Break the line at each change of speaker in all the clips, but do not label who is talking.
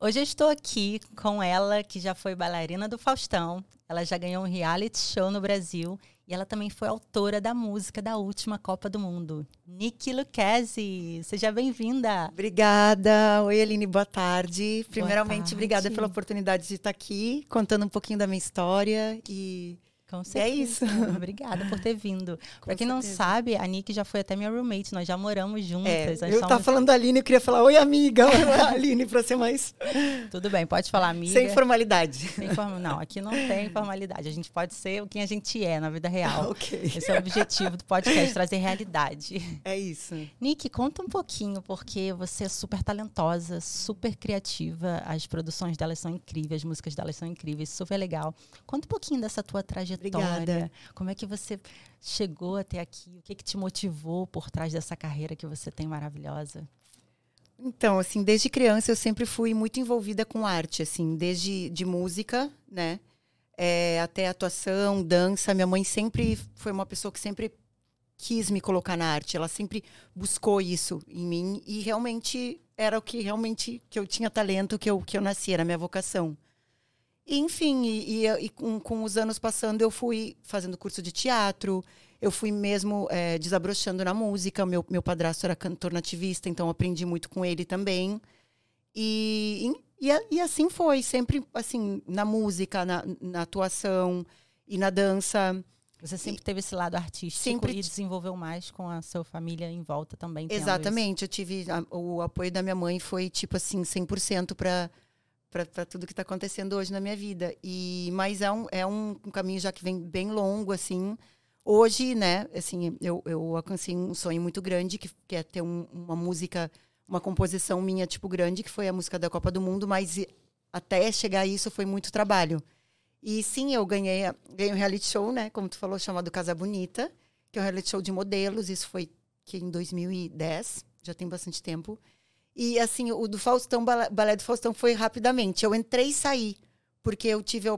Hoje eu estou aqui com ela, que já foi bailarina do Faustão. Ela já ganhou um reality show no Brasil e ela também foi autora da música da última Copa do Mundo. Niki Lucchesi, seja bem-vinda.
Obrigada. Oi, Aline, boa tarde. Primeiramente, boa tarde. obrigada pela oportunidade de estar aqui, contando um pouquinho da minha história e
com certeza. É isso. Obrigada por ter vindo. Para quem certeza. não sabe, a Nick já foi até minha roommate, nós já moramos juntas. É,
eu estava somos... falando da Aline, eu queria falar, oi amiga, Aline, para ser mais...
Tudo bem, pode falar amiga.
Sem formalidade.
Sem form... Não, aqui não tem formalidade, a gente pode ser o que a gente é na vida real. ok. Esse é o objetivo do podcast, trazer realidade.
É isso.
Nick, conta um pouquinho, porque você é super talentosa, super criativa, as produções delas são incríveis, as músicas delas são incríveis, super legal. Conta um pouquinho dessa tua trajetória Obrigada. Como é que você chegou até aqui? O que, que te motivou por trás dessa carreira que você tem maravilhosa?
Então, assim, desde criança eu sempre fui muito envolvida com arte, assim, desde de música, né? É, até atuação, dança. Minha mãe sempre foi uma pessoa que sempre quis me colocar na arte. Ela sempre buscou isso em mim e realmente era o que realmente que eu tinha talento, que eu que eu nasci, era a minha vocação. Enfim, e, e, e com, com, os anos passando, eu fui fazendo curso de teatro, eu fui mesmo é, desabrochando na música. Meu, meu padrasto era cantor nativista, então aprendi muito com ele também. E, e, e assim foi, sempre assim, na música, na, na atuação e na dança.
Você sempre teve esse lado artístico sempre... e desenvolveu mais com a sua família em volta também.
Exatamente, eu tive a, o apoio da minha mãe foi tipo assim 100% para para tudo que está acontecendo hoje na minha vida. E mas é um, é um, um, caminho já que vem bem longo assim. Hoje, né, assim, eu, eu alcancei um sonho muito grande que, que é ter um, uma música, uma composição minha tipo grande, que foi a música da Copa do Mundo, mas até chegar a isso foi muito trabalho. E sim, eu ganhei, ganhei um reality show, né, como tu falou, chamado Casa Bonita, que é um reality show de modelos, isso foi que em 2010, já tem bastante tempo. E assim, o do Faustão, balé do Faustão foi rapidamente. Eu entrei e saí, porque eu tive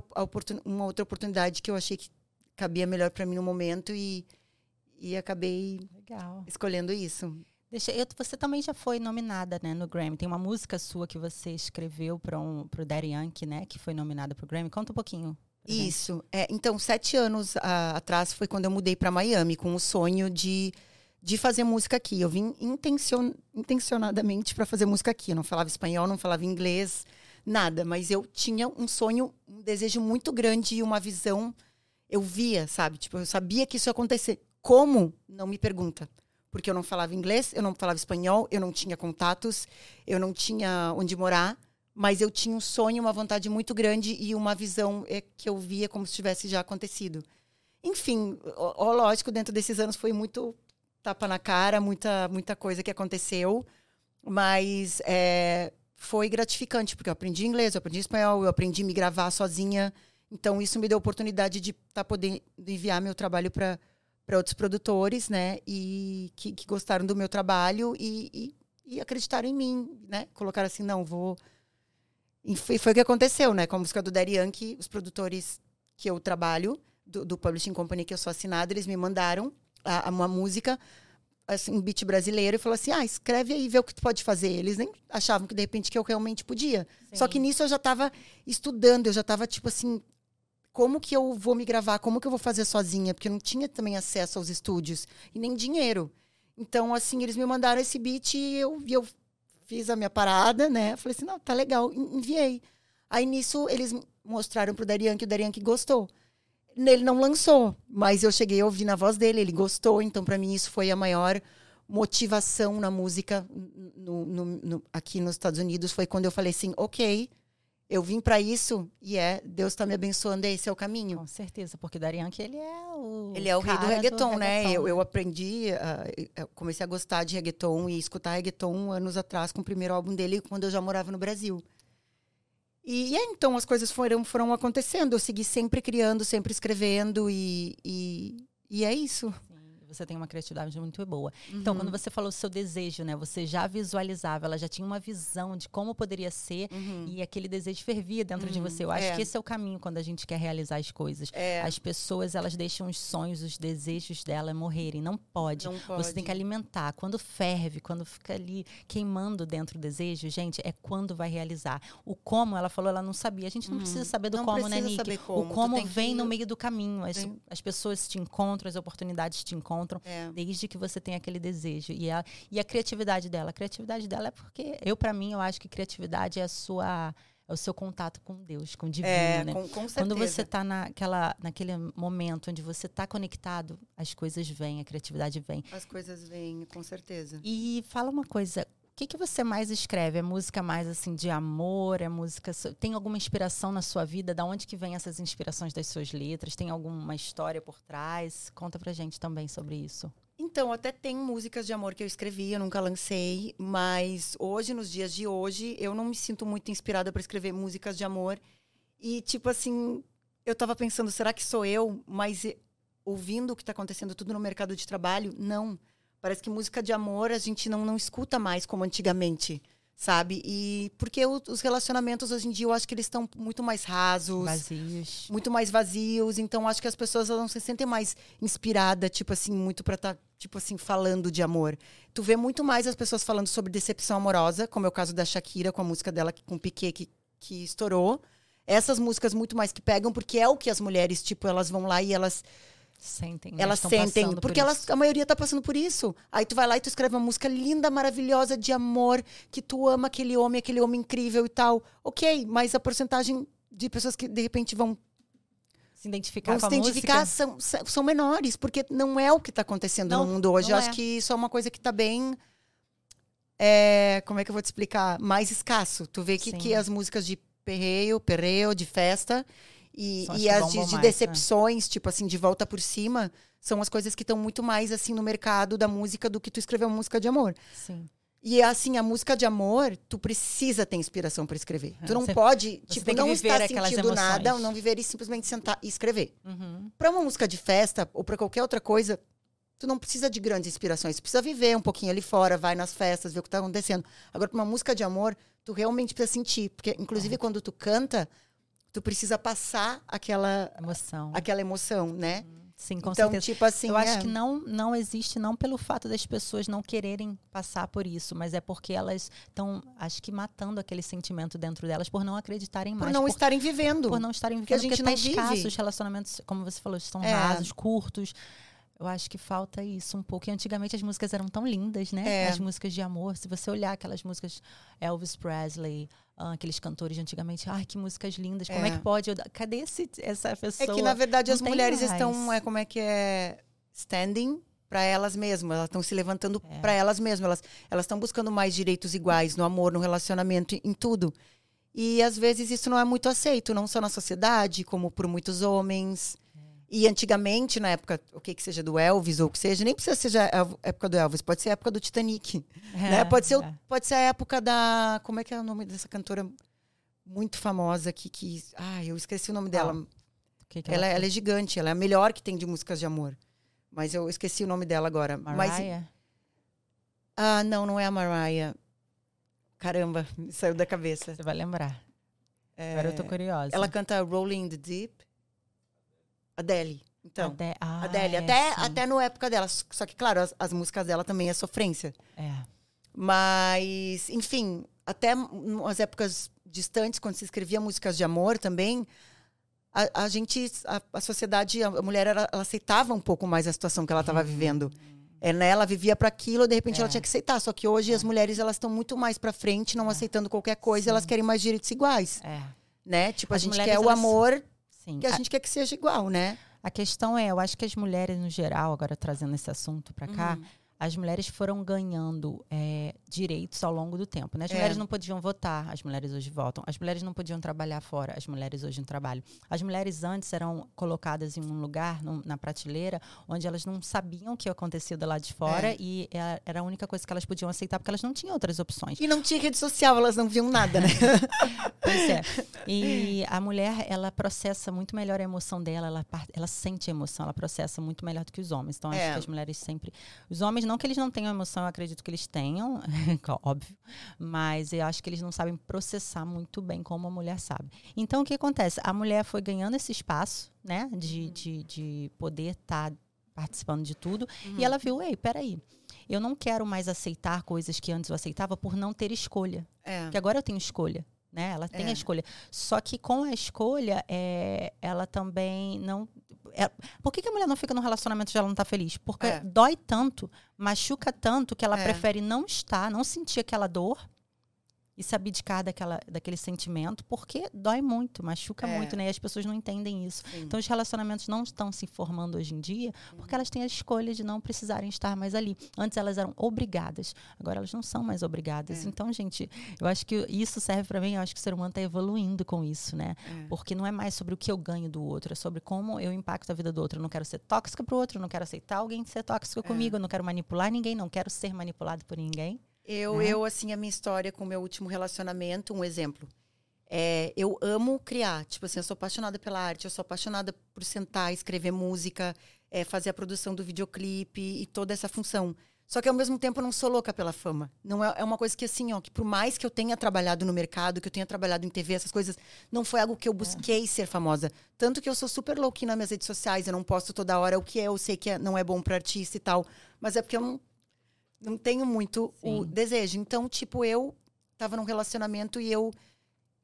uma outra oportunidade que eu achei que cabia melhor para mim no momento e, e acabei Legal. escolhendo isso.
Deixa, eu, você também já foi nominada né, no Grammy. Tem uma música sua que você escreveu para um, o Daddy Yankee, né? Que foi nominada para o Grammy. Conta um pouquinho.
Isso. É, então, sete anos a, atrás foi quando eu mudei para Miami com o sonho de de fazer música aqui. Eu vim intencion, intencionadamente para fazer música aqui. Eu não falava espanhol, não falava inglês, nada. Mas eu tinha um sonho, um desejo muito grande e uma visão. Eu via, sabe? Tipo, eu sabia que isso ia acontecer. Como? Não me pergunta. Porque eu não falava inglês, eu não falava espanhol, eu não tinha contatos, eu não tinha onde morar. Mas eu tinha um sonho, uma vontade muito grande e uma visão é, que eu via como se tivesse já acontecido. Enfim, ó, lógico, dentro desses anos foi muito tapa na cara, muita, muita coisa que aconteceu, mas é, foi gratificante, porque eu aprendi inglês, eu aprendi espanhol, eu aprendi a me gravar sozinha. Então, isso me deu a oportunidade de tá podendo enviar meu trabalho para outros produtores, né? E que, que, gostaram do meu trabalho e, e, e, acreditaram em mim, né? Colocaram assim, não, vou... E foi, foi o que aconteceu, né? Com a música do Daddy Yankee, os produtores que eu trabalho, do, do Publishing Company que eu sou assinada, eles me mandaram a, uma música, assim, um beat brasileiro, e falou assim: ah, escreve aí, vê o que tu pode fazer. Eles nem achavam que de repente que eu realmente podia. Sim. Só que nisso eu já estava estudando, eu já estava tipo assim. Como que eu vou me gravar? Como que eu vou fazer sozinha? Porque eu não tinha também acesso aos estúdios e nem dinheiro. Então, assim, eles me mandaram esse beat e eu, eu fiz a minha parada, né? Falei assim, não, tá legal, enviei. Aí nisso eles mostraram pro Darian que o Darian que gostou. Ele não lançou, mas eu cheguei a ouvir na voz dele, ele gostou, então para mim isso foi a maior motivação na música no, no, no, aqui nos Estados Unidos. Foi quando eu falei assim: ok, eu vim para isso e é, Deus está me abençoando, esse é o caminho.
Com certeza, porque Darian que ele é o.
Ele é o rei do reggaeton, do né? Eu, eu aprendi, uh, comecei a gostar de reggaeton e escutar reggaeton anos atrás com o primeiro álbum dele, quando eu já morava no Brasil. E, e é, então as coisas foram, foram acontecendo. Eu segui sempre criando, sempre escrevendo e, e, e é isso.
Você tem uma criatividade muito boa. Uhum. Então, quando você falou o seu desejo, né? Você já visualizava, ela já tinha uma visão de como poderia ser uhum. e aquele desejo fervia dentro uhum. de você. Eu acho é. que esse é o caminho quando a gente quer realizar as coisas. É. As pessoas, elas deixam os sonhos, os desejos dela morrerem. Não pode. Não pode. Você tem que alimentar. Quando ferve, quando fica ali queimando dentro do desejo, gente, é quando vai realizar. O como, ela falou, ela não sabia. A gente não precisa uhum. saber do não como, né, Nick? Como. O como vem que... no meio do caminho. As, as pessoas te encontram, as oportunidades te encontram, é. desde que você tem aquele desejo. E a, e a criatividade dela? A criatividade dela é porque, eu, para mim, eu acho que criatividade é a sua é o seu contato com Deus, com o divino, é, né?
Com, com
Quando você está naquela, naquele momento onde você está conectado, as coisas vêm, a criatividade vem.
As coisas vêm, com certeza.
E fala uma coisa, que, que você mais escreve? É música mais assim de amor? É música. Tem alguma inspiração na sua vida? Da onde que vem essas inspirações das suas letras? Tem alguma história por trás? Conta pra gente também sobre isso.
Então, até tem músicas de amor que eu escrevi, eu nunca lancei, mas hoje, nos dias de hoje, eu não me sinto muito inspirada para escrever músicas de amor. E, tipo assim, eu tava pensando, será que sou eu? Mas ouvindo o que está acontecendo tudo no mercado de trabalho, não. Parece que música de amor a gente não, não escuta mais como antigamente, sabe? E porque o, os relacionamentos hoje em dia eu acho que eles estão muito mais rasos,
vazios,
muito mais vazios. Então acho que as pessoas não se sentem mais inspiradas, tipo assim, muito para estar tá, tipo assim falando de amor. Tu vê muito mais as pessoas falando sobre decepção amorosa, como é o caso da Shakira com a música dela com o Piquet que, que estourou. Essas músicas muito mais que pegam porque é o que as mulheres, tipo, elas vão lá e elas
Sentem.
Né? Elas sentem. Porque elas, a maioria tá passando por isso. Aí tu vai lá e tu escreve uma música linda, maravilhosa, de amor, que tu ama aquele homem, aquele homem incrível e tal. Ok, mas a porcentagem de pessoas que de repente vão
se identificar vão
com
se identificar
são, são menores, porque não é o que está acontecendo não, no mundo hoje. Eu é. acho que isso é uma coisa que está bem. É, como é que eu vou te explicar? Mais escasso. Tu vê que, que as músicas de perreio, perreio, de festa, e, e as de, de mais, decepções, né? tipo assim, de volta por cima, são as coisas que estão muito mais assim no mercado da música do que tu escrever uma música de amor.
Sim.
E assim, a música de amor, tu precisa ter inspiração para escrever. Tu não você, pode, tipo, não estar sentindo nada, não viver e simplesmente sentar e escrever. Uhum. Para uma música de festa ou para qualquer outra coisa, tu não precisa de grandes inspirações. Tu precisa viver um pouquinho ali fora, vai nas festas, ver o que tá acontecendo. Agora, para uma música de amor, tu realmente precisa sentir, porque inclusive é. quando tu canta, tu precisa passar aquela
emoção,
aquela emoção, né?
Sim, com então, certeza. tipo assim, eu é... acho que não não existe não pelo fato das pessoas não quererem passar por isso, mas é porque elas estão, acho que matando aquele sentimento dentro delas por não acreditarem mais,
por não por, estarem vivendo,
por não estarem vivendo, que a gente porque não tá vive. os relacionamentos, como você falou, estão é. rasos, curtos. Eu acho que falta isso um pouco. E antigamente as músicas eram tão lindas, né? É. As músicas de amor. Se você olhar aquelas músicas Elvis Presley, ah, aqueles cantores de antigamente, ai, que músicas lindas. Como é, é que pode? Cadê esse, essa pessoa?
É que, na verdade, Não as mulheres mais. estão, é, como é que é? Standing para elas mesmas, elas estão se levantando é. para elas mesmas, elas elas estão buscando mais direitos iguais no amor, no relacionamento, em tudo. E às vezes isso não é muito aceito, não só na sociedade, como por muitos homens. E antigamente, na época, o que que seja do Elvis ou o que seja, nem precisa ser a época do Elvis, pode ser a época do Titanic. É, né? pode, ser, é. pode ser a época da. Como é que é o nome dessa cantora muito famosa que. que ah, eu esqueci o nome dela. Que que ela, ela, ela, é gigante, ela é a melhor que tem de músicas de amor. Mas eu esqueci o nome dela agora.
Mariah? Mas,
ah, não, não é a Mariah. Caramba, me saiu da cabeça.
Você vai lembrar. É, agora eu tô curiosa.
Ela canta Rolling in the Deep. Adele. Então,
Ade ah,
Adele, é, até, até na época dela. Só que, claro, as, as, músicas dela também é sofrência.
É.
Mas, enfim, até nas épocas distantes, quando se escrevia músicas de amor também, a, a gente, a, a, sociedade, a mulher, ela, ela, aceitava um pouco mais a situação que ela estava uhum. vivendo. É, né? Ela vivia para aquilo, de repente é. ela tinha que aceitar. Só que hoje é. as mulheres elas estão muito mais para frente, não é. aceitando qualquer coisa, Sim. elas querem mais direitos iguais.
É.
Né? Tipo, as a gente quer o amor Sim. Que a, a gente quer que seja igual, né?
A questão é, eu acho que as mulheres no geral, agora trazendo esse assunto para cá, uhum. As mulheres foram ganhando é, direitos ao longo do tempo. Né? As é. mulheres não podiam votar, as mulheres hoje votam. As mulheres não podiam trabalhar fora, as mulheres hoje não trabalham. As mulheres antes eram colocadas em um lugar, num, na prateleira, onde elas não sabiam o que acontecia do lado de fora é. e era a única coisa que elas podiam aceitar, porque elas não tinham outras opções.
E não tinha rede social, elas não viam nada, né?
pois é. E a mulher, ela processa muito melhor a emoção dela, ela, ela sente a emoção, ela processa muito melhor do que os homens. Então, acho é. que as mulheres sempre. Os homens, não que eles não tenham emoção, eu acredito que eles tenham, óbvio, mas eu acho que eles não sabem processar muito bem como a mulher sabe. Então, o que acontece? A mulher foi ganhando esse espaço, né, de, uhum. de, de poder estar tá participando de tudo, uhum. e ela viu, ei, peraí, eu não quero mais aceitar coisas que antes eu aceitava por não ter escolha. É. Porque agora eu tenho escolha. Né? Ela tem é. a escolha. Só que com a escolha, é, ela também não. É, por que, que, a mulher não fica no relacionamento se ela não está feliz? Porque é. dói tanto, machuca tanto, que ela é. prefere não estar, não sentir aquela dor e se abdicar daquela, daquele sentimento, porque dói muito, machuca é. muito, né? E as pessoas não entendem isso. Sim. Então, os relacionamentos não estão se formando hoje em dia porque elas têm a escolha de não precisarem estar mais ali. Antes elas eram obrigadas, agora elas não são mais obrigadas. É. Então, gente, eu acho que isso serve para mim, eu acho que o ser humano está evoluindo com isso, né? É. Porque não é mais sobre o que eu ganho do outro, é sobre como eu impacto a vida do outro. Eu não quero ser tóxica para o outro, eu não quero aceitar alguém ser tóxico é. comigo, eu não quero manipular ninguém, não quero ser manipulado por ninguém.
Eu, né? eu, assim, a minha história com o meu último relacionamento, um exemplo. É, eu amo criar. Tipo assim, eu sou apaixonada pela arte, eu sou apaixonada por sentar, escrever música, é, fazer a produção do videoclipe e toda essa função. Só que ao mesmo tempo eu não sou louca pela fama. Não é, é uma coisa que assim, ó, que por mais que eu tenha trabalhado no mercado, que eu tenha trabalhado em TV, essas coisas, não foi algo que eu busquei é. ser famosa. Tanto que eu sou super louquinha nas minhas redes sociais, eu não posto toda hora o que é, eu sei que é, não é bom para artista e tal, mas é porque eu não não tenho muito Sim. o desejo. Então, tipo, eu tava num relacionamento e eu,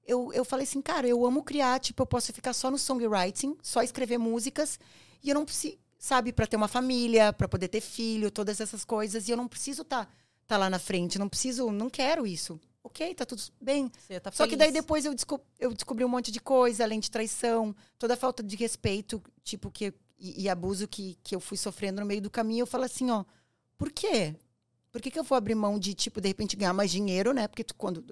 eu eu falei assim, cara, eu amo criar, tipo, eu posso ficar só no songwriting, só escrever músicas e eu não preciso, sabe, para ter uma família, para poder ter filho, todas essas coisas, e eu não preciso estar tá, tá lá na frente, não preciso, não quero isso. OK, tá tudo bem. Tá só que daí depois eu, desco eu descobri um monte de coisa, além de traição, toda a falta de respeito, tipo que e, e abuso que, que eu fui sofrendo no meio do caminho, eu falo assim, ó, por quê? Por que, que eu vou abrir mão de, tipo, de repente ganhar mais dinheiro, né? Porque tu, quando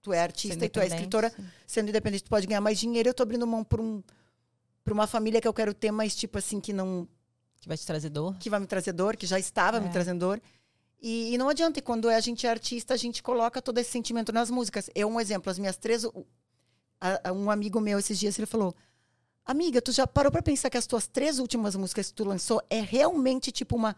tu é artista e tu é escritora, sim. sendo independente, tu pode ganhar mais dinheiro. Eu tô abrindo mão por um para uma família que eu quero ter, mas tipo assim que não
que vai te trazer dor,
que vai me trazer dor, que já estava é. me trazendo dor. E, e, não adianta, e quando a gente é artista, a gente coloca todo esse sentimento nas músicas. Eu, um exemplo, as minhas três. A, a, um amigo meu esses dias ele falou: Amiga, tu já parou para pensar que as tuas três últimas músicas que tu lançou é realmente tipo uma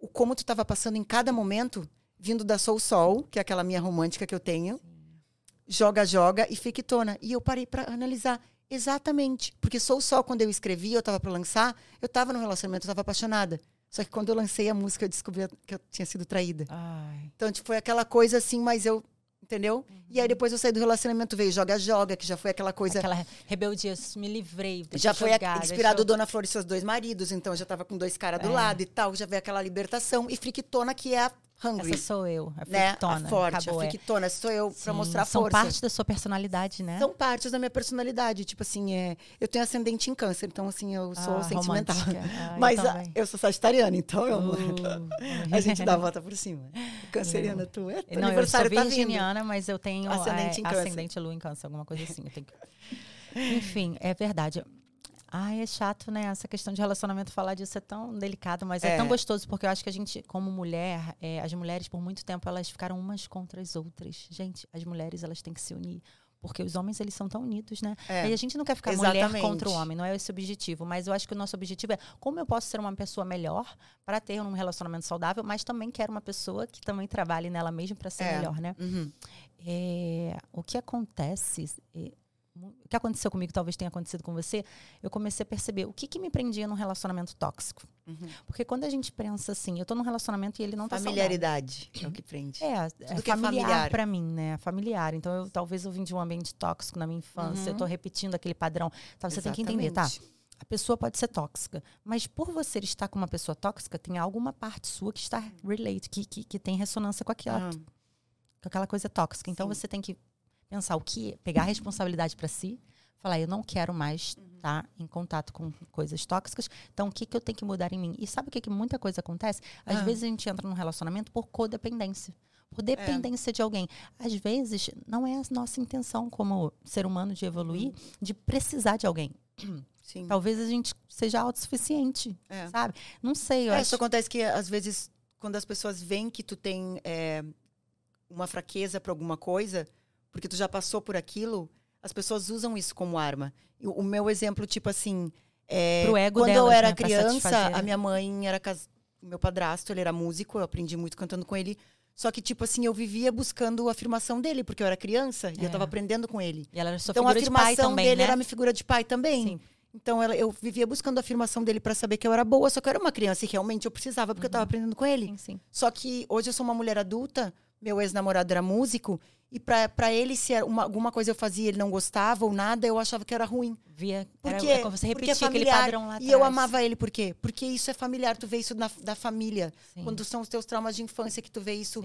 o como tu estava passando em cada momento, vindo da Soul Sol, que é aquela minha romântica que eu tenho, Sim. joga, joga e fique tona. E eu parei para analisar exatamente, porque Soul Sol quando eu escrevi, eu estava para lançar, eu estava no relacionamento, eu estava apaixonada. Só que quando eu lancei a música, eu descobri que eu tinha sido traída. Ai. Então, tipo, foi aquela coisa assim, mas eu entendeu? Uhum. E aí depois eu saí do relacionamento, veio Joga Joga, que já foi aquela coisa...
Aquela rebeldia, me livrei.
Já foi jogar, inspirado Dona Flor e seus dois maridos, então já tava com dois caras é. do lado e tal, já veio aquela libertação. E Friquitona, que é a Hungry.
Essa sou eu, a né? A
forte, Acabou, a é. friquitona. É. Sou eu para mostrar
são
força.
São parte da sua personalidade, né?
São partes da minha personalidade. Tipo assim, é, eu tenho ascendente em câncer, então assim, eu sou ah, sentimental. Ah, Mas eu, a, eu, sou sagitariana, então eu, uh, a gente dá a volta por cima. Canceriana, tu é?
Não, aniversário eu sou tá virginiana, tá mas eu tenho ascendente, é, em câncer. ascendente lua em câncer, alguma coisa assim. Que... Enfim, é verdade. Ai, é chato, né? Essa questão de relacionamento, falar disso é tão delicado, mas é, é tão gostoso, porque eu acho que a gente, como mulher, é, as mulheres, por muito tempo, elas ficaram umas contra as outras. Gente, as mulheres, elas têm que se unir. Porque os homens, eles são tão unidos, né? É, e a gente não quer ficar exatamente. mulher contra o homem, não é esse o objetivo. Mas eu acho que o nosso objetivo é como eu posso ser uma pessoa melhor para ter um relacionamento saudável, mas também quero uma pessoa que também trabalhe nela mesmo para ser é. melhor, né? Uhum. É, o que acontece é, o que aconteceu comigo talvez tenha acontecido com você, eu comecei a perceber o que, que me prendia num relacionamento tóxico. Uhum. Porque quando a gente pensa assim, eu tô num relacionamento e ele não tá
Familiaridade é o que prende.
É, é familiar, é familiar. para mim, né? Familiar. Então, eu, talvez eu vim de um ambiente tóxico na minha infância, uhum. eu tô repetindo aquele padrão. Então, você Exatamente. tem que entender, tá? A pessoa pode ser tóxica, mas por você estar com uma pessoa tóxica, tem alguma parte sua que está relate, que, que, que tem ressonância com aquela, com aquela coisa tóxica. Então, Sim. você tem que pensar o que, pegar a responsabilidade para si, falar, eu não quero mais estar tá em contato com coisas tóxicas, então o que, que eu tenho que mudar em mim? E sabe o que, que muita coisa acontece? Às ah. vezes a gente entra num relacionamento por codependência. por dependência é. de alguém. Às vezes, não é a nossa intenção como ser humano de evoluir, uhum. de precisar de alguém. Sim. Talvez a gente seja autossuficiente, é. sabe? Não sei. Eu
é,
acho...
Isso acontece que, às vezes, quando as pessoas veem que tu tem é, uma fraqueza para alguma coisa, porque tu já passou por aquilo, as pessoas usam isso como arma. O, meu exemplo, tipo assim, é,
Pro ego
quando
delas,
eu era
né,
criança, a minha mãe era cas... meu padrasto, ele era músico, eu aprendi muito cantando com ele. Só que, tipo assim, eu vivia buscando a afirmação dele, porque eu era criança é. e eu estava é. aprendendo com ele.
E ela era sua
então, a
afirmação
dele
né?
era minha figura de pai também. Sim. Então ela, eu vivia buscando a afirmação dele para saber que eu era boa, só que eu era uma criança e realmente eu precisava, porque uhum. eu estava aprendendo com ele.
Sim, sim.
Só que hoje eu sou uma mulher adulta, meu ex-namorado era músico, e para ele, se uma, alguma coisa eu fazia ele não gostava ou nada, eu achava que era ruim.
Via,
porque,
era, você repetia porque é familiar, aquele padrão lá atrás.
E eu amava ele, por quê? Porque isso é familiar, tu vê isso na, da família. Sim. Quando são os teus traumas de infância que tu vê isso...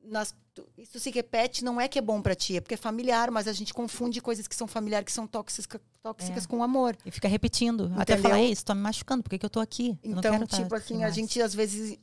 Nas, isso se repete, não é que é bom para ti, é porque é familiar, mas a gente confunde coisas que são familiares, que são tóxicas, tóxicas é. com amor.
E fica repetindo. Entendeu? Até falar, isso tô me machucando, por que, que eu tô aqui?
Então, tipo assim, a gente às vezes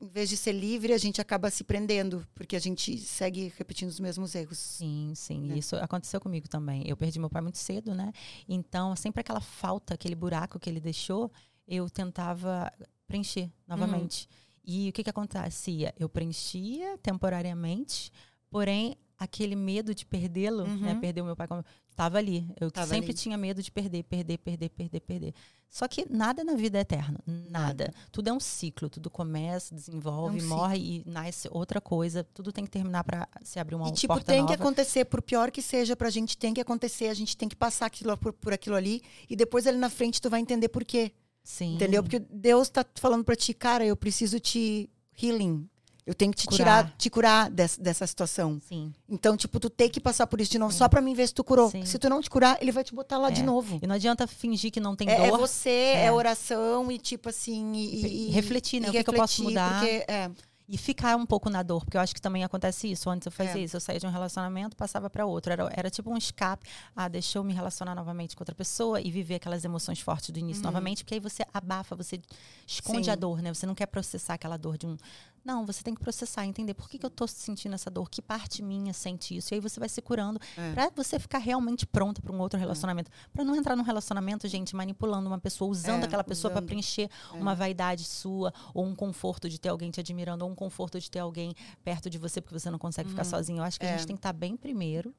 em vez de ser livre, a gente acaba se prendendo, porque a gente segue repetindo os mesmos erros.
Sim, sim. Né? Isso aconteceu comigo também. Eu perdi meu pai muito cedo, né? Então, sempre aquela falta, aquele buraco que ele deixou, eu tentava preencher novamente. Uhum. E o que, que acontecia? Eu preenchia temporariamente, porém, aquele medo de perdê-lo, né? uhum. né? Perder o meu pai, estava ali. Eu tava sempre ali. tinha medo de perder, perder, perder, perder, perder. Só que nada na vida é eterno, nada. nada. Tudo é um ciclo, tudo começa, desenvolve, é um morre e nasce outra coisa. Tudo tem que terminar para se abrir uma e, tipo, porta
tem
nova.
que acontecer, por pior que seja, pra gente tem que acontecer, a gente tem que passar aquilo por, por aquilo ali e depois ali na frente tu vai entender por quê.
Sim.
Entendeu? Porque Deus tá falando para ti, cara, eu preciso te healing, eu tenho que te curar. tirar, te curar dessa, dessa situação.
Sim.
Então, tipo, tu tem que passar por isso de novo, Sim. só pra mim ver se tu curou. Sim. Se tu não te curar, ele vai te botar lá é. de novo.
E não adianta fingir que não tem
é,
dor.
É você, é, é oração e, tipo assim. E,
e, e refletir, né? E o que, refletir, que, eu posso mudar. Porque, é e ficar um pouco na dor, porque eu acho que também acontece isso. Antes eu fazia é. isso, eu saía de um relacionamento, passava para outro. Era, era tipo um escape. Ah, deixa eu me relacionar novamente com outra pessoa e viver aquelas emoções fortes do início uhum. novamente, porque aí você abafa, você esconde Sim. a dor, né? Você não quer processar aquela dor de um. Não, você tem que processar, entender por que, que eu estou sentindo essa dor, que parte minha sente isso. E aí você vai se curando é. para você ficar realmente pronta para um outro é. relacionamento. É. Para não entrar num relacionamento, gente, manipulando uma pessoa, usando é, aquela pessoa para preencher é. uma vaidade sua, ou um conforto de ter alguém te admirando, ou um conforto de ter alguém perto de você porque você não consegue ficar uhum. sozinho. Eu acho que a gente é. tem que estar tá bem primeiro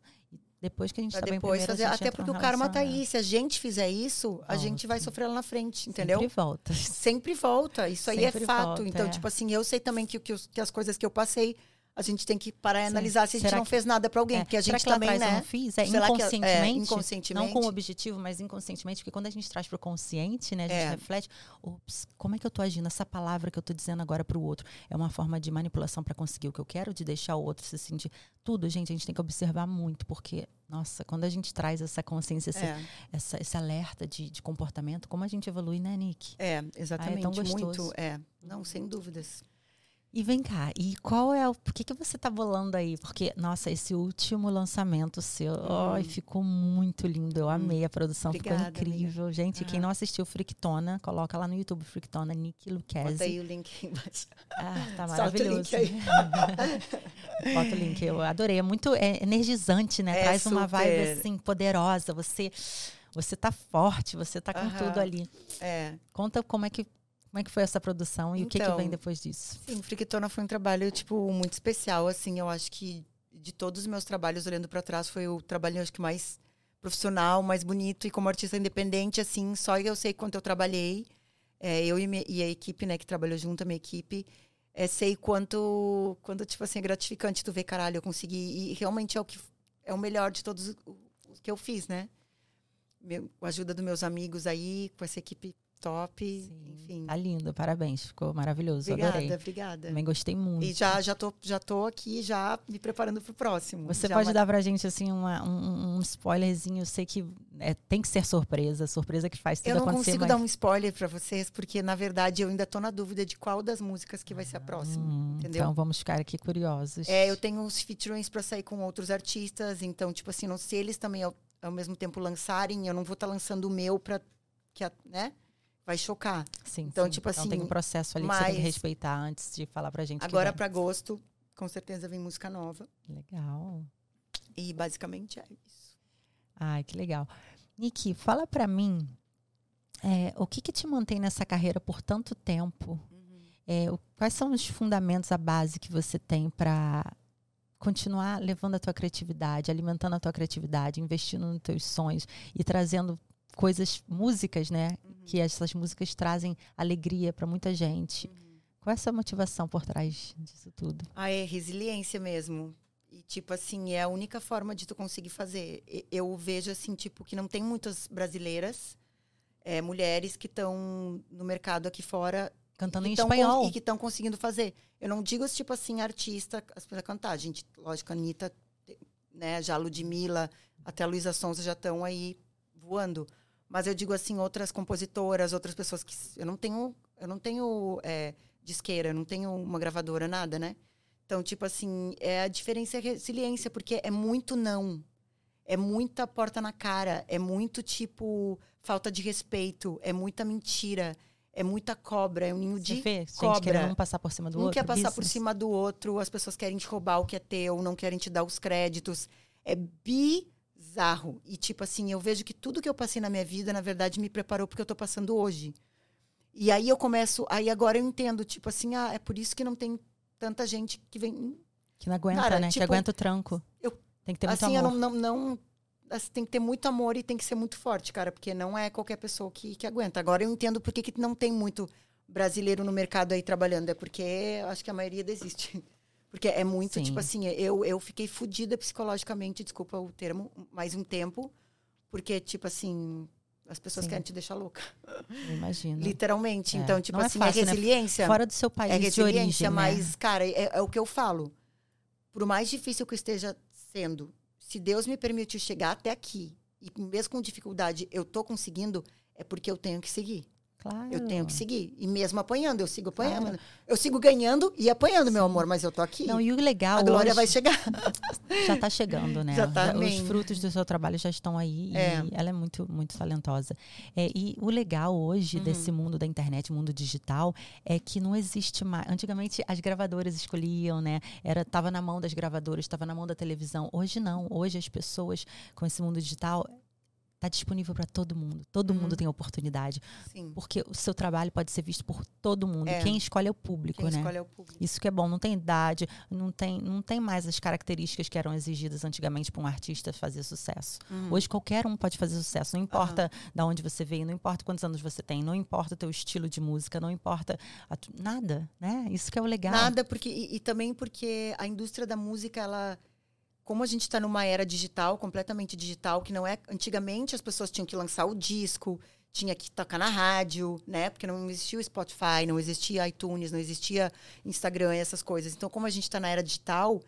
depois que a gente está bem primeiro, fazer,
Até porque o karma tá aí. Se a gente fizer isso, volta. a gente vai sofrer lá na frente, entendeu?
Sempre volta.
Sempre volta. Isso aí é Sempre é fato. Volta, então, é. tipo assim, eu sei também que, que, que as coisas que eu passei a gente tem que parar e analisar se a gente Será não que... fez nada para alguém, é. porque a gente
Será
que também,
né?
Eu
não fiz, é inconscientemente, é, inconscientemente, não com o objetivo, mas inconscientemente, porque quando a gente traz para o consciente, né, a gente é. reflete, ops, como é que eu tô agindo? Essa palavra que eu tô dizendo agora para o outro é uma forma de manipulação para conseguir o que eu quero, de deixar o outro se sentir tudo, gente, a gente tem que observar muito, porque nossa, quando a gente traz essa consciência, esse, é. essa, esse alerta de, de, comportamento, como a gente evolui, né, Nick?
É, exatamente. Ah, é tão gostoso. Muito, é. Não, sem dúvidas.
E vem cá, e qual é o. Por que, que você tá bolando aí? Porque, nossa, esse último lançamento seu, hum. oh, ficou muito lindo. Eu amei a produção, Obrigada, ficou incrível. Amiga. Gente, quem não assistiu Frictona, coloca lá no YouTube Frictona, Nick Lucchese.
Bota aí o link embaixo.
Ah, tá maravilhoso. Bota o link aí. Bota o link, eu adorei. É muito é energizante, né? É Traz super. uma vibe assim, poderosa. Você. Você tá forte, você tá com uh -huh. tudo ali.
É.
Conta como é que como é que foi essa produção e então, o que, que vem então, depois disso?
Sim, Friquitona foi um trabalho, tipo, muito especial, assim, eu acho que de todos os meus trabalhos, olhando para trás, foi o trabalho, acho que mais profissional, mais bonito e como artista independente, assim, só eu sei quanto eu trabalhei, é, eu e, me, e, a equipe, né, que trabalhou junto, a minha equipe, é, sei quanto, quanto, tipo assim, é gratificante tu ver, caralho, eu consegui, e realmente é o que é o melhor de todos os que eu fiz, né? Meu, com a ajuda dos meus amigos aí, com essa equipe top, Sim, enfim.
Tá lindo, parabéns, ficou maravilhoso,
obrigada,
adorei.
Obrigada,
Também gostei muito.
E já, já, tô, já tô aqui, já me preparando pro próximo.
Você
já
pode uma... dar pra gente, assim, uma, um, um, spoilerzinho, eu sei que é, tem que ser surpresa, surpresa que faz tudo
acontecer.
Eu não
consigo
mas...
dar um spoiler para vocês, porque, na verdade, eu ainda tô na dúvida de qual das músicas que vai ser a próxima, hum, entendeu?
Então, vamos ficar aqui curiosos.
É, eu tenho os featurings para sair com outros artistas, então, tipo assim, não sei eles também ao, ao mesmo tempo lançarem, eu não vou estar tá lançando o meu para que, né? Vai chocar.
Sim.
Então,
sim.
tipo assim.
Então tem um processo ali que você tem que respeitar antes de falar pra gente.
Agora para agosto com certeza vem música nova.
Legal.
E basicamente é isso.
Ai, que legal. Niki, fala para mim é, o que, que te mantém nessa carreira por tanto tempo? Uhum. É, o, quais são os fundamentos, a base que você tem para continuar levando a tua criatividade, alimentando a tua criatividade, investindo nos teus sonhos e trazendo coisas, músicas, né? Uhum. Que essas músicas trazem alegria para muita gente. Uhum. Qual é essa motivação por trás disso tudo?
Ah, é resiliência mesmo. E, tipo assim, é a única forma de tu conseguir fazer. Eu vejo, assim, tipo, que não tem muitas brasileiras é, mulheres que estão no mercado aqui fora
cantando em espanhol
e que estão conseguindo fazer. Eu não digo tipo assim artista as pessoas cantar, gente, lógico, a Anitta, né, já a Ludmilla, até a Luísa Sonza já estão aí voando. Mas eu digo assim outras compositoras, outras pessoas que eu não tenho, eu não tenho é, disqueira, eu não tenho uma gravadora nada, né? Então tipo assim é a diferença é a resiliência porque é muito não é muita porta na cara, é muito tipo falta de respeito, é muita mentira, é muita cobra, é um ninho de vê, cobra. Gente
querendo um passar por cima do
um
outro.
quer passar business. por cima do outro, as pessoas querem te roubar o que é teu, não querem te dar os créditos. É bizarro. E tipo assim, eu vejo que tudo que eu passei na minha vida, na verdade, me preparou porque eu tô passando hoje. E aí eu começo, aí agora eu entendo, tipo assim, ah, é por isso que não tem tanta gente que vem
que não aguenta, Cara, né? Tipo, que aguenta o tranco.
Eu
tem que ter muito
assim,
amor.
Assim, não, não, não assim, tem que ter muito amor e tem que ser muito forte, cara, porque não é qualquer pessoa que, que aguenta. Agora eu entendo por que não tem muito brasileiro no mercado aí trabalhando, é porque acho que a maioria desiste. Porque é muito, Sim. tipo assim, eu, eu fiquei fodida psicologicamente, desculpa o termo, mais um tempo, porque, tipo assim, as pessoas Sim. querem te deixar louca.
Imagina.
Literalmente. É. Então, tipo Não é assim, é, fácil, é resiliência. Né?
Fora do seu país é resiliência, de origem,
mas,
né?
cara, é, é, o que eu falo. Por mais difícil que esteja sendo, se Deus me permitiu chegar até aqui, e mesmo com dificuldade eu tô conseguindo, é porque eu tenho que seguir.
Claro.
Eu tenho que seguir. E mesmo apanhando, eu sigo apanhando. Claro. Eu sigo ganhando e apanhando, Sim. meu amor, mas eu tô aqui.
Não, e o legal.
A glória
hoje...
vai chegar.
Já tá chegando, né?
Já tá
Os frutos do seu trabalho já estão aí é. e ela é muito, muito talentosa. É, e o legal hoje uhum. desse mundo da internet, mundo digital, é que não existe mais. Antigamente as gravadoras escolhiam, né? Era, tava na mão das gravadoras, estava na mão da televisão. Hoje não. Hoje as pessoas com esse mundo digital está disponível para todo mundo. Todo uhum. mundo tem oportunidade. Sim. Porque o seu trabalho pode ser visto por todo mundo. É. Quem escolhe é o público,
Quem
né?
Escolhe é o público.
Isso que é bom. Não tem idade, não tem, não tem mais as características que eram exigidas antigamente para um artista fazer sucesso. Uhum. Hoje qualquer um pode fazer sucesso. Não importa uhum. de onde você veio, não importa quantos anos você tem, não importa o teu estilo de música, não importa nada, né? Isso que é o legal.
Nada, porque e, e também porque a indústria da música ela como a gente está numa era digital, completamente digital, que não é. Antigamente as pessoas tinham que lançar o disco, tinha que tocar na rádio, né? Porque não existia o Spotify, não existia iTunes, não existia Instagram, essas coisas. Então, como a gente está na era digital,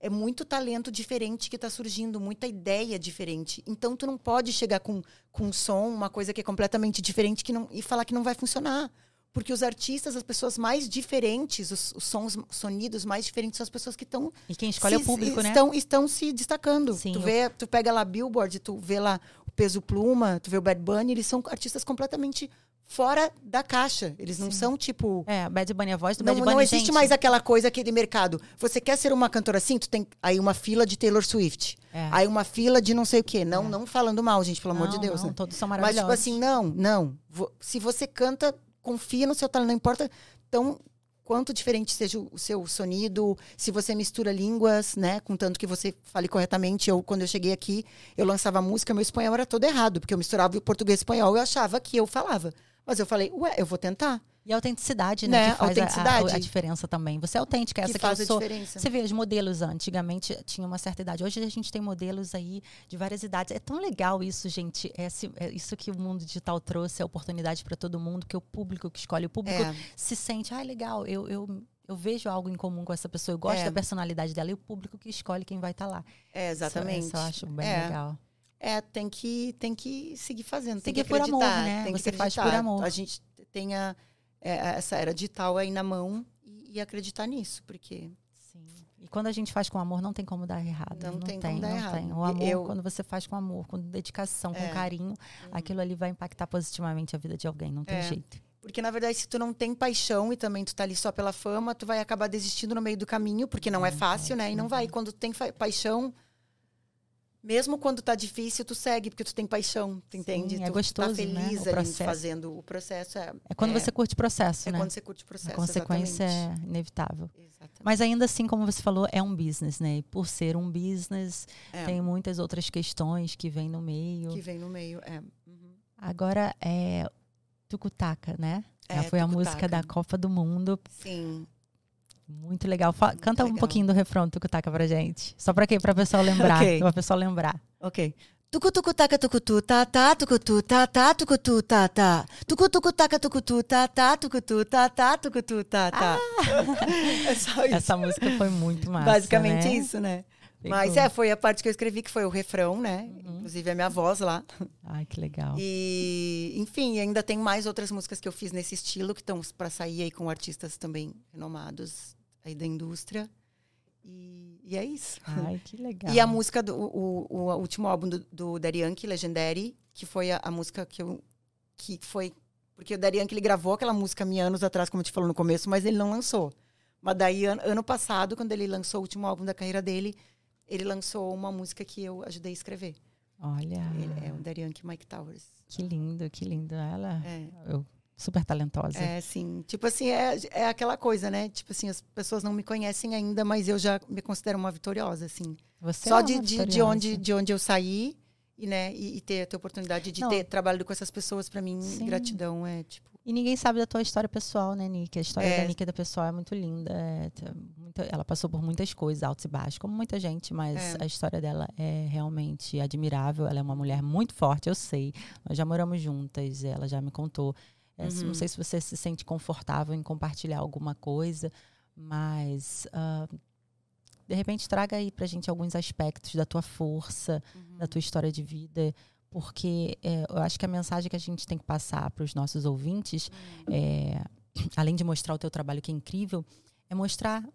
é muito talento diferente que está surgindo, muita ideia diferente. Então, tu não pode chegar com, com um som, uma coisa que é completamente diferente que não, e falar que não vai funcionar. Porque os artistas, as pessoas mais diferentes, os, os sons, sonidos mais diferentes são as pessoas que estão.
E quem escolhe se, é o público,
estão,
né?
Estão se destacando. Sim, tu, vê, tu pega lá Billboard, tu vê lá o Peso Pluma, tu vê o Bad Bunny, eles são artistas completamente fora da caixa. Eles não Sim. são tipo.
É, Bad Bunny, a voz do
não,
Bad Bunny.
Não existe
gente.
mais aquela coisa, aquele mercado. Você quer ser uma cantora assim? Tu tem aí uma fila de Taylor Swift. É. Aí uma fila de não sei o quê. Não, é. não falando mal, gente, pelo
não,
amor de Deus.
Não,
né?
todos são maravilhosos.
Mas, tipo assim, não, não. Se você canta confia no seu talento, não importa tão quanto diferente seja o seu sonido, se você mistura línguas, né, contanto que você fale corretamente. Eu, quando eu cheguei aqui, eu lançava música, meu espanhol era todo errado, porque eu misturava o português e espanhol, eu achava que eu falava. Mas eu falei, ué, eu vou tentar.
E a autenticidade, né? né? Que faz autenticidade. A, a, a, diferença também. Você é autêntica, essa que, que faz eu sou. A diferença. Você vê os modelos antigamente tinha uma certa idade. Hoje a gente tem modelos aí de várias idades. É tão legal isso, gente. É, é isso que o mundo digital trouxe, a oportunidade para todo mundo, que o público que escolhe, o público é. se sente, ah, legal, eu, eu eu vejo algo em comum com essa pessoa, eu gosto é. da personalidade dela e o público que escolhe quem vai estar tá lá.
É, exatamente. Isso,
isso eu acho bem é. legal.
É, tem que, tem que seguir fazendo,
tem
que
acreditar.
Por amor,
né?
Tem
Você
que
faz por amor.
A gente tenha é, essa era digital aí na mão e, e, acreditar nisso, porque.
Sim. E quando a gente faz com amor, não tem como dar errado.
Não,
não
tem,
tem,
como dar
não
errado.
Tem. O amor, eu... quando você faz com amor, com dedicação, com é. carinho, uhum. aquilo ali vai impactar positivamente a vida de alguém, não tem
é.
jeito.
Porque, na verdade, se tu não tem paixão e também tu tá ali só pela fama, tu vai acabar desistindo no meio do caminho, porque não é fácil, né? E não vai. Quando tu tem paixão, mesmo quando tá difícil, tu segue, porque tu tem paixão, tu entende?
Sim, é
tu
gostoso,
tá feliz
né?
ali fazendo o processo. É,
é quando
é,
você curte o processo,
é
né?
É quando você curte o processo,
A consequência
exatamente.
é inevitável.
Exatamente.
Mas ainda assim, como você falou, é um business, né? E por ser um business,
É.
tem muitas outras questões que vêm no meio.
Que vem no meio, é. Uhum.
Agora, é Tucutaca, né?
É,
foi a música da Copa do Mundo.
Sim.
Muito legal. Canta um
legal.
pouquinho do refrão do Tucutaca pra gente. Só pra quê? Pra pessoal lembrar.
Ok.
Pra pessoal lembrar.
Ok. Tucutucu taca tucutu tá tá tucutu tá tá tucutu tá tá. Tucutucu taca tucutu tá tá tucutu tá tá tucutu tá tá. é só isso.
Essa música foi muito massa.
Basicamente
né?
isso, né?
Pegou.
Mas é, foi a parte que eu escrevi, que foi o refrão, né?
Uhum.
Inclusive a minha voz lá.
Ai, que legal.
E, enfim, ainda tem mais outras músicas que eu fiz nesse estilo, que estão para sair aí com artistas também renomados aí da indústria. E, e é isso.
Ai, que legal.
E a música do o, o, o último álbum do, do Yankee, Legendary, que foi a, a música que eu que foi porque o Yankee ele gravou aquela música mil anos atrás, como eu te falou no começo, mas ele não lançou. Mas daí an, ano passado, quando ele lançou o último álbum da carreira dele, ele lançou uma música que eu ajudei a escrever.
Olha,
Ele é o Yankee Mike Towers.
que lindo, que lindo. Ela
É.
eu, super talentosa.
É, sim. Tipo assim, é, é aquela coisa, né? Tipo assim, as pessoas não me conhecem ainda, mas eu já me considero uma vitoriosa, assim.
Você
Só
é
de,
uma
de, de, onde, de onde eu saí e, né, e, e ter, ter a oportunidade de
Não.
ter trabalhado com essas pessoas, pra mim,
Sim.
gratidão é, tipo...
E ninguém sabe da tua história pessoal, né, Nick? A história
É.
da Nick da pessoal é muito linda. é, muita- ela passou por muitas coisas, altos e baixos, como muita gente, mas
É.
a história dela é realmente admirável. Ela é uma mulher muito forte, eu sei. Nós já moramos juntas, ela já me contou. É,
Uhum.
Não sei se você se sente confortável em compartilhar alguma coisa, mas ah, de repente traga aí pra gente alguns aspectos da tua força, da tua história de vida, porque é, eu acho que a mensagem que a gente tem que passar para os nossos ouvintes, é, além de mostrar o teu trabalho que é incrível, é mostrar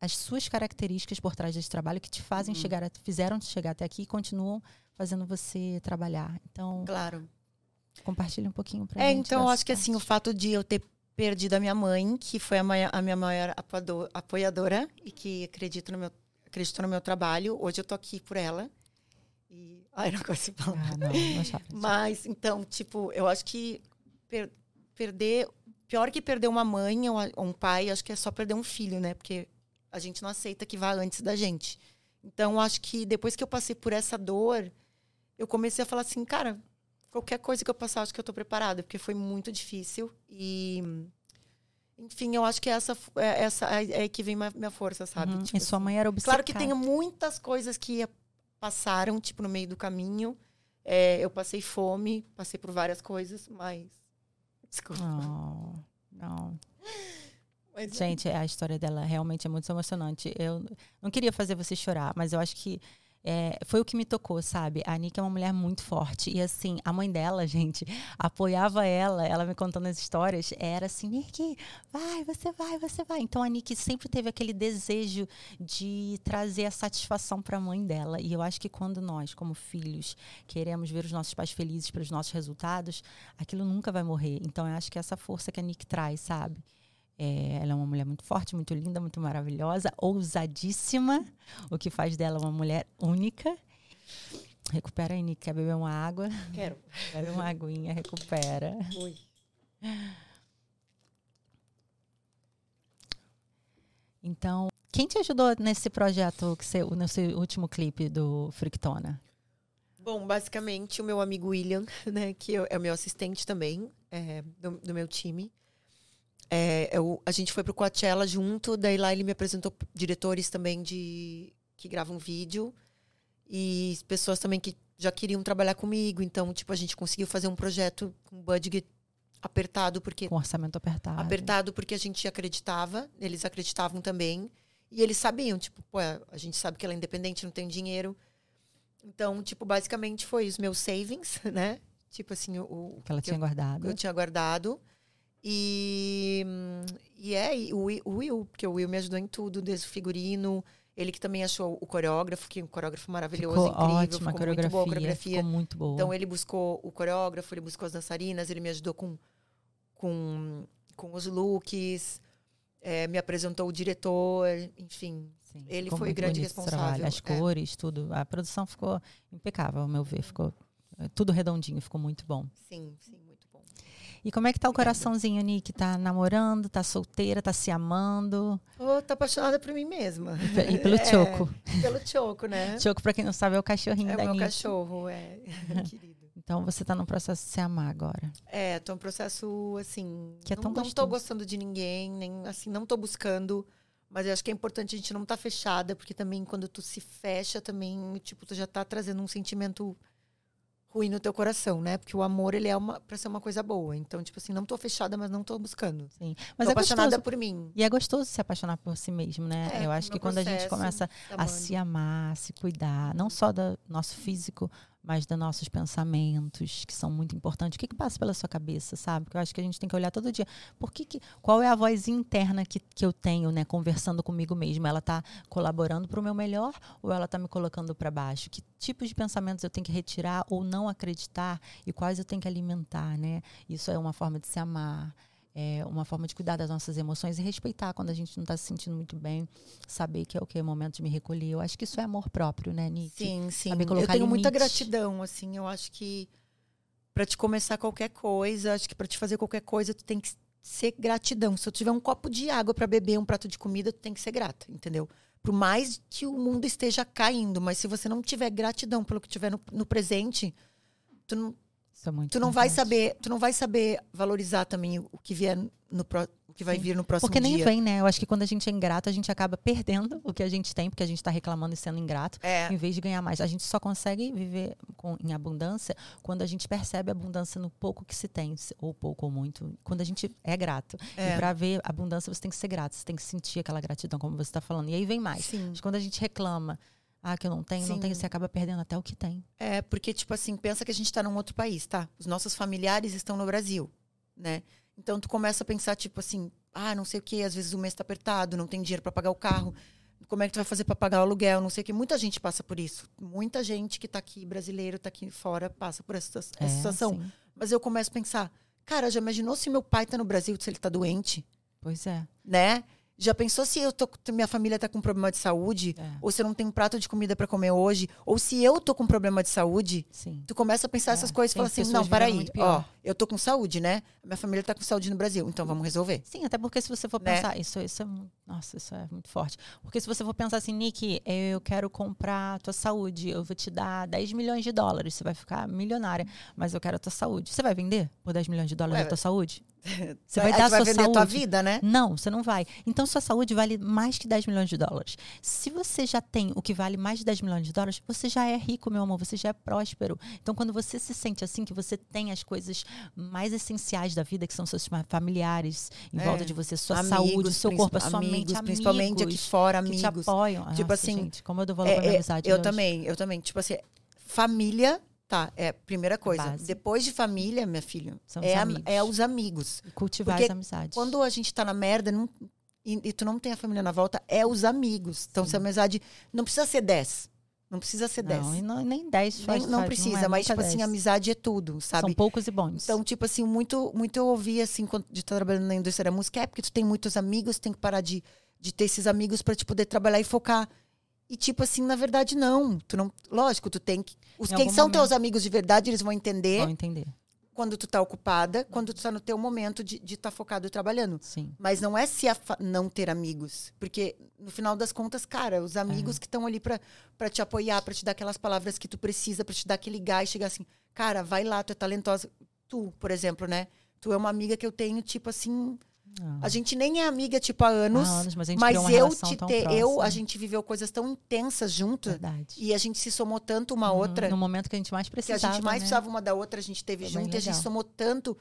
as suas características por trás desse trabalho que te fazem
Uhum.
chegar, a- fizeram te chegar até aqui e continuam fazendo você trabalhar. Então,
Claro.
Compartilha um pouquinho para
É,
gente.
então, eu acho que assim, o fato de eu ter perdido a minha mãe, que foi a, mai- a minha maior apoiado- apoiadora e que acredita no meu, acreditou no meu trabalho, hoje eu tô aqui por ela. E... Ai, não consigo falar.
Ah, não, não chora.
Mas, então, tipo, eu acho que per- perder. Pior que perder uma mãe ou um pai, acho que é só perder um filho, né? Porque a gente não aceita que vá antes da gente. Então, acho que depois que eu passei por essa dor, eu comecei a falar assim, cara, qualquer coisa que eu passar, acho que eu tô preparada, porque foi muito difícil. E. Enfim, eu acho que essa, é, essa é, é que vem minha, minha força, sabe?
Uhum.
Tipo
e sua
assim,
mãe era obcecada.
Claro que tem muitas coisas que passaram, tipo, no meio do caminho. É, eu passei fome, passei por várias coisas, mas. Desculpa.
Oh, não.
Mas é-
Gente, a história dela realmente é muito emocionante. Eu não queria fazer você chorar, mas eu acho que é, foi o que me tocou, sabe? A Nick é uma mulher muito forte. E assim, a mãe dela, gente, apoiava ela, ela me contando as histórias, era assim, Nick, vai, você vai, você vai. Então a Nick sempre teve aquele desejo de trazer a satisfação para a mãe dela. E eu acho que quando nós, como filhos, queremos ver os nossos pais felizes pelos nossos resultados, aquilo nunca vai morrer. Então eu acho que é essa força que a Nick traz, sabe? É, ela é uma mulher muito forte, muito linda, muito maravilhosa, ousadíssima, o que faz dela uma mulher única. Recupera aí, Nick. Quer beber uma água?
Quero.
Bebe uma aguinha, recupera.
Ui.
Então, quem te ajudou nesse projeto, que você, nesse último clipe do Frictona?
Bom, basicamente, o meu amigo William, né, que é o meu assistente também, é, do, do meu time. É, eu- a gente foi pro Coachella junto, daí lá ele me apresentou diretores também de que gravam vídeo e pessoas também que já queriam trabalhar comigo. Então, tipo, a gente conseguiu fazer um projeto com budget apertado, porque
Com orçamento apertado.
apertado porque a gente acreditava, eles acreditavam também. E eles sabiam, tipo, pô, a gente sabe que ela é independente, não tem dinheiro. Então, tipo, basicamente foi os meus savings, né? Tipo assim, o, o
Que ela
que
tinha guardado.
eu tinha guardado. E, e é, e o, o Will, porque o Will me ajudou em tudo, desde o figurino. Ele que também achou o coreógrafo, que é um coreógrafo maravilhoso,
Ficou
incrível.
ótima
ficou muito boa a coreografia.
Ficou muito boa.
Então ele buscou o coreógrafo, ele buscou as dançarinas, ele me ajudou com, com, com os looks, é, me apresentou o diretor, enfim.
Sim,
Ele foi
muito
grande responsável,
trabalho, As
é.
cores, tudo. A produção ficou impecável, ao meu ver. Ficou é, tudo redondinho, ficou muito bom.
Sim, sim.
E como é que tá o coraçãozinho, Nick? Tá namorando? Tá solteira? Tá se amando?
Tô, tô apaixonada por mim mesma.
E pelo
É,
Choco.
Pelo Choco, né?
Choco, pra quem não sabe, é o cachorrinho
É
da
o meu
Nick.
cachorro, é. Querido.
Então você tá no processo de se amar agora.
É, tô um processo, assim.
Que é
não,
tão
não tô
gostoso.
gostando de ninguém, nem assim, não tô buscando. Mas eu acho que é importante a gente não estar fechada, porque também quando tu se fecha, também, tipo, tu já tá trazendo um sentimento ruim no teu coração, né? Porque o amor, ele é uma, pra ser uma coisa boa. Então, tipo assim, não tô fechada, mas não tô buscando.
Sim. Mas
tô
é
apaixonada
gostoso.
por mim.
E é gostoso se apaixonar por si mesmo, né?
É,
Eu acho
meu
que quando a gente começa a se amar, a se cuidar, não só do nosso físico, mas dos nossos pensamentos, que são muito importantes. O que, que passa pela sua cabeça, sabe? Porque eu acho que a gente tem que olhar todo dia. Por que que, qual é a voz interna que, que eu tenho, né, conversando comigo mesma? Ela está colaborando para o meu melhor ou ela está me colocando para baixo? Que tipos de pensamentos eu tenho que retirar ou não acreditar e quais eu tenho que alimentar, né? Isso é uma forma de se amar. É uma forma de cuidar das nossas emoções e respeitar quando a gente não está se sentindo muito bem, saber que é o que é o momento de me recolher. Eu acho que isso é amor próprio, né, Nick?
Sim, sim. Eu tenho muita
limites.
gratidão, assim. Eu acho que pra te começar qualquer coisa, acho que pra te fazer qualquer coisa, tu tem que ser gratidão. Se eu tiver um copo de água pra beber, um prato de comida, tu tem que ser grata, entendeu? Por mais que o mundo esteja caindo, mas se você não tiver gratidão pelo que tiver no, no presente, tu não,
Isso é muito
tu não vai saber, tu não vai saber valorizar também o, que vier no o que vai
Sim.
vir no próximo
Porque nem
dia.
vem, né? Eu acho que quando a gente é ingrato, a gente acaba perdendo o que a gente tem, porque a gente está reclamando e sendo ingrato,
É,
em vez de ganhar mais. A gente só consegue viver com- em abundância quando a gente percebe a abundância no pouco que se tem, ou pouco ou muito, quando a gente é grato.
É.
E para ver abundância, você tem que ser grato, você tem que sentir aquela gratidão, como você está falando. E aí vem mais.
sim.
Mas quando a gente reclama, ah, que eu não tenho, não
Sim.
tenho, você acaba perdendo até o que tem.
É, porque, tipo assim, pensa que a gente tá num outro país, tá? Os nossos familiares estão no Brasil, né? Então tu começa a pensar, tipo assim, ah, não sei o quê, às vezes o mês tá apertado, não tem dinheiro para pagar o carro. Como é que tu vai fazer para pagar o aluguel? Não sei o quê. Muita gente passa por isso. Muita gente que tá aqui, brasileiro, tá aqui fora, passa por essa, essa
É,
situação.
sim.
Mas eu começo a pensar, cara, já imaginou se meu pai tá no Brasil, se ele tá doente,
Pois é.
né? Já pensou se eu tô, minha família tá com problema de saúde?
É.
Ou se eu não tenho um prato de comida para comer hoje? Ou se eu tô com problema de saúde?
Sim.
Tu começa a pensar
É,
essas coisas e fala assim: não, peraí, ó, eu tô com saúde, né? Minha família tá com saúde no Brasil, então vamos resolver.
Sim, até porque se você for
Né?
pensar, isso, isso é, nossa, isso é muito forte. Porque se você for pensar assim, Nick, eu quero comprar a tua saúde, eu vou te dar 10 milhões de dólares, você vai ficar milionária, mas eu quero a tua saúde. Você vai vender por 10 milhões de dólares
Ué,
a tua saúde? Você vai dar a
vai
sua
vender
saúde?
tua vida, né?
Não, você não vai. Então, sua saúde vale mais que 10 milhões de dólares. Se você já tem o que vale mais de 10 milhões de dólares, você já é rico, meu amor, você já é próspero. Então, quando você se sente assim, que você tem as coisas mais essenciais da vida, que são seus familiares em
É.
volta de você, sua
Amigos,
saúde, seu corpo, a sua
amigos,
mente, amigos,
principalmente aqui fora,
que te
amigos.
apoiam.
Tipo
Nossa,
assim,
gente, como eu dou valor
É,
pra minha
é,
amizade.
eu
hoje.
também, eu também. Tipo assim, família, tá, é a primeira coisa.
Base.
Depois de família, minha filha,
São os
é, a-
amigos.
é os amigos.
E Cultivar
porque
as amizades.
Quando a gente tá na merda não- e, e tu não tem a família na volta, é os amigos. Então, se a amizade. Não precisa ser 10. Não precisa ser 10.
Não, não, nem 10 faz,
Nem- não
faz-
precisa,
é
mas, tipo assim,
10.
amizade é tudo, sabe?
São poucos e bons.
Então, tipo assim, muito, muito eu ouvi, assim, quando de estar trabalhando na indústria da música, é porque tu tem muitos amigos, tem que parar de, de ter esses amigos pra te poder trabalhar e focar. E, tipo assim, na verdade, não. Tu não. Lógico, tu tem que. Os,
Em
quem são
momento-
teus amigos de verdade, eles vão entender
Vão entender.
quando tu tá ocupada, quando tu tá no teu momento de estar de tá focado e trabalhando.
Sim.
Mas não é se não ter amigos. Porque, no final das contas, cara, os
É.
amigos que estão ali pra, pra te apoiar, pra te dar aquelas palavras que tu precisa, pra te dar aquele gás, chegar assim, cara, vai lá, tu é talentosa. Tu, por exemplo, né? Tu é uma amiga que eu tenho, tipo assim.
Ah.
A gente nem é amiga, tipo, há anos.
Há anos, mas
mas eu te ter. Eu, a gente viveu coisas tão intensas junto.
Verdade.
E a gente se somou tanto uma
Uhum,
outra.
No momento que a gente mais
que a
precisava.
gente mais
né?
precisava uma da outra, a gente teve
Foi
junto e a gente somou tanto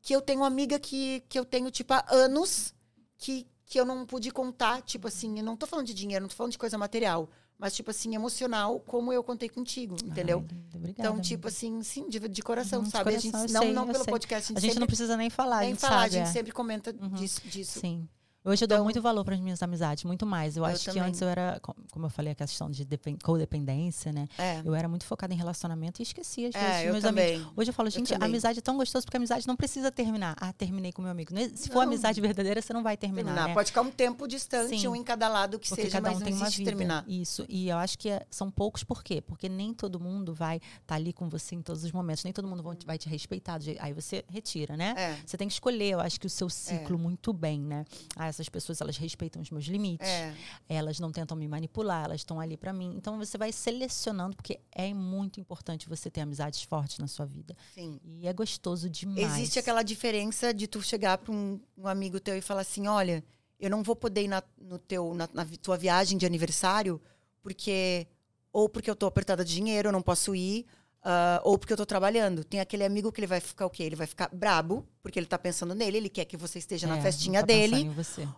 que eu tenho uma amiga que, que eu tenho, tipo, há anos que, que eu não pude contar, tipo assim, eu não tô falando de dinheiro, não tô falando de coisa material, mas, tipo assim, emocional, como eu contei contigo, entendeu?
Ai, obrigada,
então, tipo assim, sim, de, de coração,
Uhum, de
sabe? a
coração,
gente,
eu
não,
sei,
não pelo
sei.
podcast, a gente,
a gente
sempre,
não precisa nem falar, a
nem
gente
falar,
sabe.
a gente
é.
sempre comenta
Uhum.
disso. disso.
Sim. Hoje eu dou então muito valor para as minhas amizades, muito mais. Eu, eu acho também. que antes eu era, como eu falei, a questão de codependência, né? É. Eu era muito focada em relacionamento e esquecia às é, vezes é, meus também. amigos. Hoje eu falo, gente, eu a amizade é tão gostosa porque a amizade não precisa terminar. Ah, terminei com meu amigo. Se for amizade verdadeira, você não vai terminar. terminar. Né?
Pode ficar um tempo distante, Sim. um em cada lado que
porque
seja,
cada um
mas
tem
uma
vida.
terminar.
Isso. E eu acho que é, são poucos por quê? Porque nem todo mundo vai estar tá ali com você em todos os momentos. Nem todo mundo vai te respeitar. Aí você retira, né? É. Você tem que escolher, eu acho que o seu ciclo é. muito bem, né? Ah, essas pessoas, elas respeitam os meus limites. É. Elas não tentam me manipular, elas estão ali para mim. Então você vai selecionando, porque é muito importante você ter amizades fortes na sua vida. Sim. E é gostoso demais.
Existe aquela diferença de tu chegar para um, um, amigo teu e falar assim: olha, eu não vou poder ir na, no teu, na, na tua viagem de aniversário, porque. Ou porque eu tô apertada de dinheiro, eu não posso ir Uh, ou porque eu tô trabalhando. Tem aquele amigo que ele vai ficar o quê? Ele vai ficar brabo, porque ele tá pensando nele, ele quer que você esteja é, na festinha tá dele.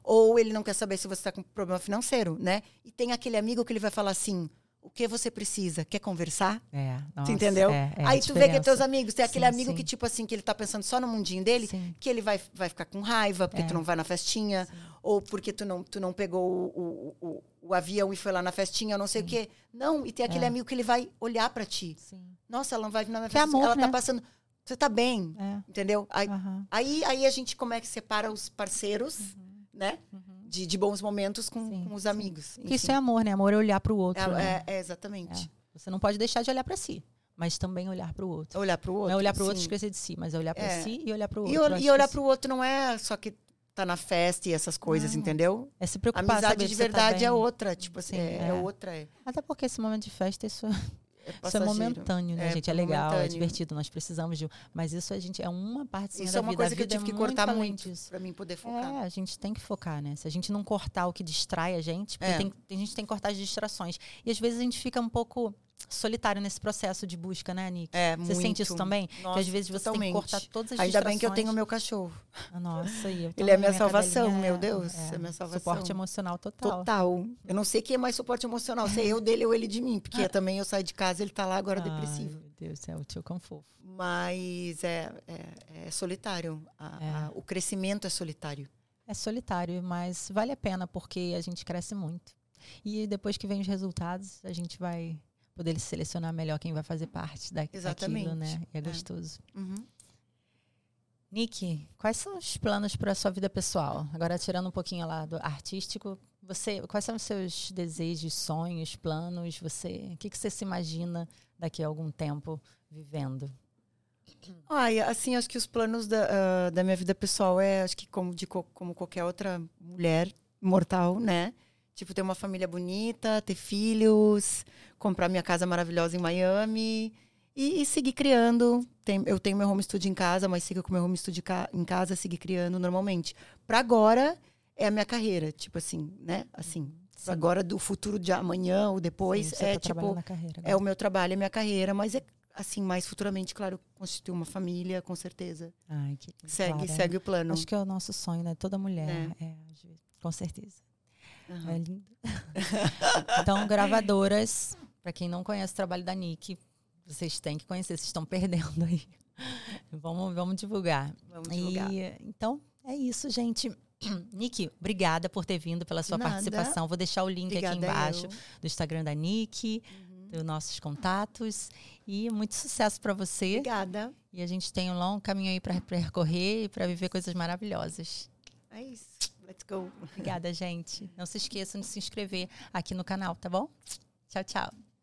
Ou ele não quer saber se você tá com problema financeiro, né? E tem aquele amigo que ele vai falar assim: o que você precisa? Quer conversar? É, nossa, entendeu? É, é Aí tu vê que teus amigos. Tem aquele sim, amigo sim. que, tipo assim, que ele tá pensando só no mundinho dele, sim. que ele vai, vai ficar com raiva porque é. tu não vai na festinha, ou porque tu não, tu não pegou o, o, o, o avião e foi lá na festinha, ou não sei o quê. Não, e tem aquele é. amigo que ele vai olhar para ti. Nossa, ela não vai vir na minha festa. Amor, ela tá né? tá passando. Você tá bem, é. entendeu? Aí, uhum. aí, aí, a gente como é que separa os parceiros, uhum. né? Uhum de, de bons momentos com, sim, com os amigos.
Isso é amor, né? Amor é olhar para o outro. É,
né? é, é exatamente.
É. Você não pode deixar de olhar para si, mas também olhar para o outro.
Olhar para o outro.
Não é olhar para o outro e esquecer de si, mas é olhar para é. si e olhar para o outro.
E, e olhar para o outro não é só que tá na festa e essas coisas, não. entendeu?
É se preocupar.
A amizade de tá verdade tá é outra, tipo assim, Sim, é, é, outra. É.
Até porque esse momento de festa, isso é isso é momentâneo, né, é, gente? É legal, momentâneo. é divertido, nós precisamos de. Mas isso a gente é uma parte
Isso
da
é uma
vida.
coisa que
eu
tive que cortar muito para mim poder focar.
É, a gente tem que focar, né? Se a gente não cortar o que distrai a gente, porque é. tem, a gente tem que cortar as distrações. E às vezes a gente fica um pouco solitário nesse processo de busca, né, Nick?
É,
você
muito.
sente isso também? Nossa, que às vezes você totalmente. tem que cortar todas as
Ainda
distrações.
bem que eu tenho meu cachorro.
Ah, nossa, e eu
Ele é minha salvação, meu Deus. É, é, minha salvação.
Suporte emocional total.
Total. Eu não sei quem é mais suporte emocional, se é eu dele ou ele de mim, porque também eu saio de casa ele tá lá agora Ai, depressivo.
Meu Deus, é o tio cão fofo.
Mas é, é, é solitário. A, é. A, o crescimento é solitário.
É solitário, mas vale a pena porque a gente cresce muito. E depois que vem os resultados, a gente vai poder selecionar melhor quem vai fazer parte da, Exatamente. daquilo, né? E é, é. gostoso. Uhum. Nick, quais são os planos para a sua vida pessoal? Agora, tirando um pouquinho lá do artístico, você, quais são os seus desejos, sonhos, planos? Você, o que, que você se imagina daqui a algum tempo vivendo?
Ai, assim, acho que os planos da, uh, da minha vida pessoal é, acho que como de como qualquer outra mulher mortal, né? Tipo, ter uma família bonita, ter filhos, comprar minha casa maravilhosa em Miami e, e seguir criando. Tem, eu tenho meu home studio em casa, mas sigo com meu home studio em casa, seguir criando normalmente. Para agora é a minha carreira, tipo assim, né? Assim, Sim. agora do futuro de amanhã ou depois Sim, é tá tipo é o meu trabalho, é a minha carreira, mas é assim, mais futuramente, claro, constituir uma família, com certeza.
Ai, que,
segue,
claro,
segue o plano.
Acho que é o nosso sonho, né? Toda mulher, é. É, com certeza. Uhum. É lindo. então, gravadoras, para quem não conhece o trabalho da Nick, vocês têm que conhecer, vocês estão perdendo aí. vamos, vamos divulgar.
Vamos divulgar.
E, então, é isso, gente. Nick, obrigada por ter vindo, pela sua participação. Vou deixar o link obrigada aqui embaixo eu. do Instagram da Nick, uhum. dos nossos contatos. E muito sucesso para você.
Obrigada.
E a gente tem um longo caminho aí para percorrer e para viver coisas maravilhosas.
É isso. Let's go.
Obrigada, gente. Não se esqueçam de se inscrever aqui no canal, tá bom? Tchau, tchau.